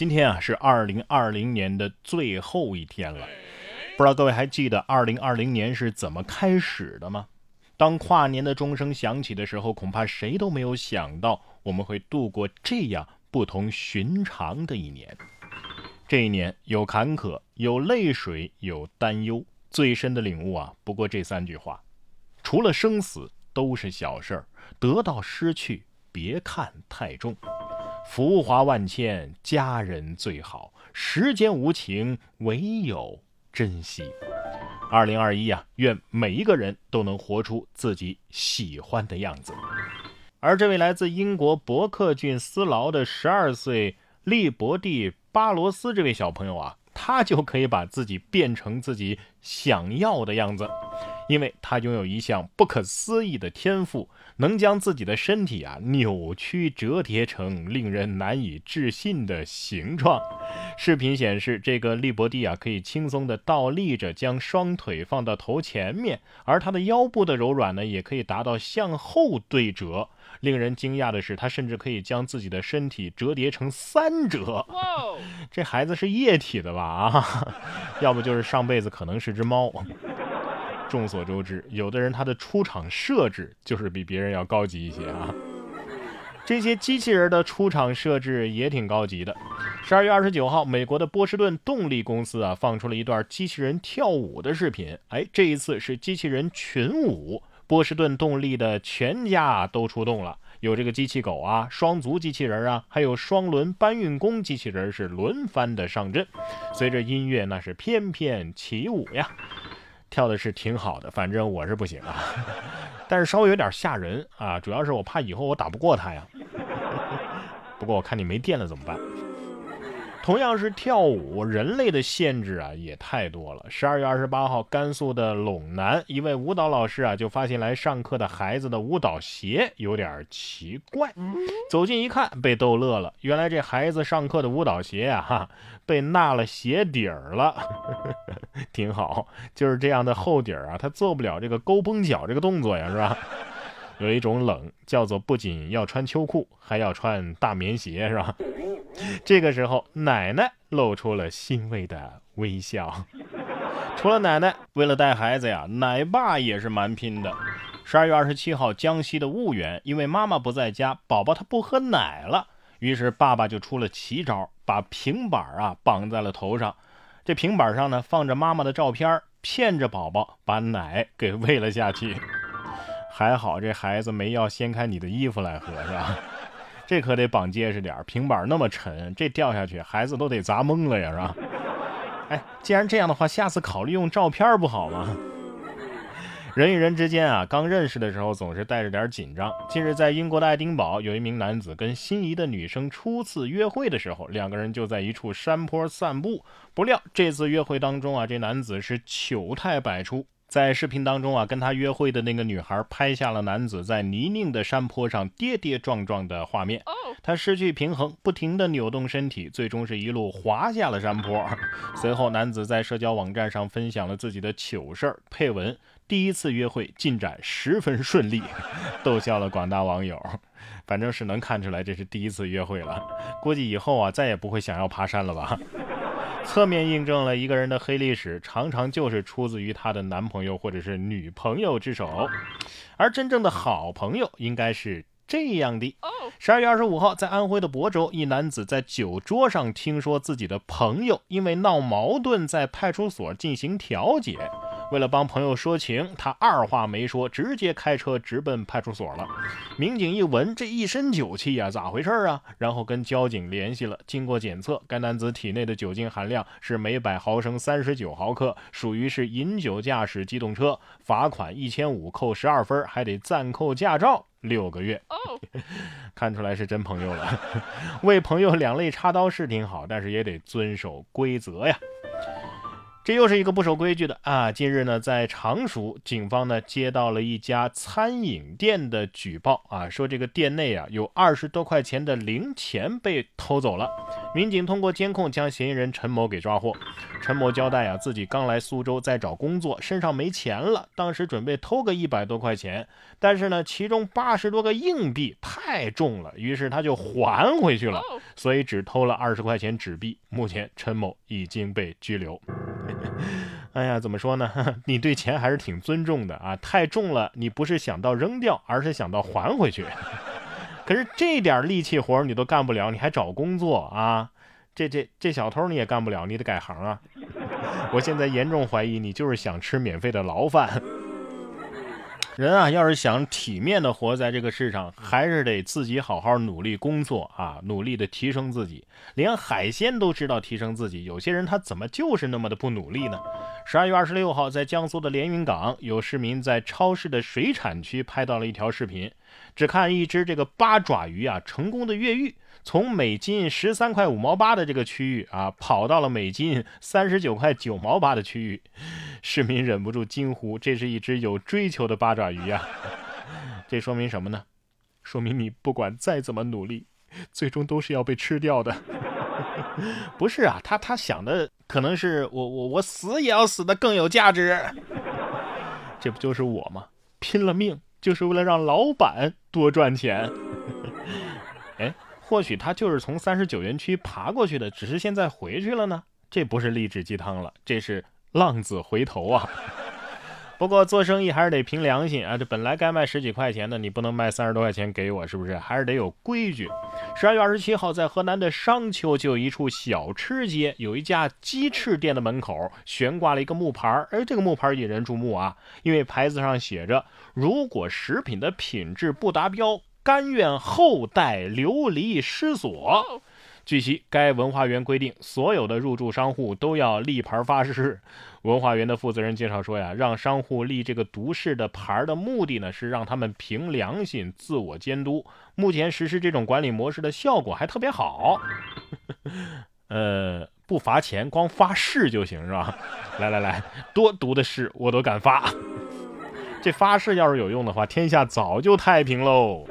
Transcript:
今天啊是二零二零年的最后一天了，不知道各位还记得二零二零年是怎么开始的吗？当跨年的钟声响起的时候，恐怕谁都没有想到我们会度过这样不同寻常的一年。这一年有坎坷，有泪水，有担忧，最深的领悟啊，不过这三句话：除了生死都是小事儿，得到失去别看太重。浮华万千，家人最好。时间无情，唯有珍惜。二零二一呀，愿每一个人都能活出自己喜欢的样子。而这位来自英国伯克郡斯劳的十二岁利伯蒂·巴罗斯这位小朋友啊，他就可以把自己变成自己想要的样子，因为他拥有一项不可思议的天赋。能将自己的身体啊扭曲折叠成令人难以置信的形状。视频显示，这个利伯蒂啊可以轻松的倒立着，将双腿放到头前面，而他的腰部的柔软呢，也可以达到向后对折。令人惊讶的是，他甚至可以将自己的身体折叠成三折。这孩子是液体的吧？啊，要不就是上辈子可能是只猫。众所周知，有的人他的出场设置就是比别人要高级一些啊。这些机器人的出场设置也挺高级的。十二月二十九号，美国的波士顿动力公司啊放出了一段机器人跳舞的视频。哎，这一次是机器人群舞，波士顿动力的全家都出动了，有这个机器狗啊，双足机器人啊，还有双轮搬运工机器人是轮番的上阵，随着音乐那是翩翩起舞呀。跳的是挺好的，反正我是不行啊，但是稍微有点吓人啊，主要是我怕以后我打不过他呀。不过我看你没电了怎么办？同样是跳舞，人类的限制啊也太多了。十二月二十八号，甘肃的陇南一位舞蹈老师啊就发现来上课的孩子的舞蹈鞋有点奇怪，走近一看被逗乐了。原来这孩子上课的舞蹈鞋啊哈被纳了鞋底儿了，挺好，就是这样的厚底儿啊，他做不了这个勾绷脚这个动作呀，是吧？有一种冷，叫做不仅要穿秋裤，还要穿大棉鞋，是吧？这个时候，奶奶露出了欣慰的微笑。除了奶奶，为了带孩子呀，奶爸也是蛮拼的。十二月二十七号，江西的婺源，因为妈妈不在家，宝宝他不喝奶了，于是爸爸就出了奇招，把平板啊绑在了头上，这平板上呢放着妈妈的照片，骗着宝宝把奶给喂了下去。还好这孩子没要掀开你的衣服来喝，是吧？这可得绑结实点平板那么沉，这掉下去孩子都得砸懵了呀，是吧？哎，既然这样的话，下次考虑用照片不好吗？人与人之间啊，刚认识的时候总是带着点紧张。近日，在英国的爱丁堡，有一名男子跟心仪的女生初次约会的时候，两个人就在一处山坡散步。不料这次约会当中啊，这男子是糗态百出。在视频当中啊，跟他约会的那个女孩拍下了男子在泥泞的山坡上跌跌撞撞的画面。他失去平衡，不停地扭动身体，最终是一路滑下了山坡。随后，男子在社交网站上分享了自己的糗事儿，配文：“第一次约会进展十分顺利”，逗笑了广大网友。反正是能看出来这是第一次约会了，估计以后啊再也不会想要爬山了吧。侧面印证了一个人的黑历史，常常就是出自于他的男朋友或者是女朋友之手，而真正的好朋友应该是这样的。十二月二十五号，在安徽的亳州，一男子在酒桌上听说自己的朋友因为闹矛盾，在派出所进行调解。为了帮朋友说情，他二话没说，直接开车直奔派出所了。民警一闻，这一身酒气呀，咋回事啊？然后跟交警联系了。经过检测，该男子体内的酒精含量是每百毫升三十九毫克，属于是饮酒驾驶机动车，罚款一千五，扣十二分，还得暂扣驾照六个月。看出来是真朋友了，为朋友两肋插刀是挺好，但是也得遵守规则呀。这又是一个不守规矩的啊！近日呢，在常熟，警方呢接到了一家餐饮店的举报啊，说这个店内啊有二十多块钱的零钱被偷走了。民警通过监控将嫌疑人陈某给抓获。陈某交代啊，自己刚来苏州在找工作，身上没钱了，当时准备偷个一百多块钱，但是呢，其中八十多个硬币太重了，于是他就还回去了，所以只偷了二十块钱纸币。目前陈某已经被拘留。哎呀，怎么说呢？你对钱还是挺尊重的啊！太重了，你不是想到扔掉，而是想到还回去。可是这点力气活你都干不了，你还找工作啊？这这这小偷你也干不了，你得改行啊！我现在严重怀疑你就是想吃免费的牢饭。人啊，要是想体面的活在这个世上，还是得自己好好努力工作啊，努力的提升自己。连海鲜都知道提升自己，有些人他怎么就是那么的不努力呢？十二月二十六号，在江苏的连云港，有市民在超市的水产区拍到了一条视频，只看一只这个八爪鱼啊，成功的越狱。从每斤十三块五毛八的这个区域啊，跑到了每斤三十九块九毛八的区域，市民忍不住惊呼：“这是一只有追求的八爪鱼呀！” 这说明什么呢？说明你不管再怎么努力，最终都是要被吃掉的。不是啊，他他想的可能是我我我死也要死的更有价值。这不就是我吗？拼了命就是为了让老板多赚钱。哎。或许他就是从三十九园区爬过去的，只是现在回去了呢。这不是励志鸡汤了，这是浪子回头啊。不过做生意还是得凭良心啊，这本来该卖十几块钱的，你不能卖三十多块钱给我，是不是？还是得有规矩。十二月二十七号，在河南的商丘就有一处小吃街，有一家鸡翅店的门口悬挂了一个木牌儿，哎，这个木牌引人注目啊，因为牌子上写着：如果食品的品质不达标。甘愿后代流离失所。据悉，该文化园规定，所有的入驻商户都要立牌发誓。文化园的负责人介绍说呀，让商户立这个独市的牌的目的呢，是让他们凭良心自我监督。目前实施这种管理模式的效果还特别好。呃，不罚钱，光发誓就行是吧？来来来，多读的誓我都敢发。这发誓要是有用的话，天下早就太平喽。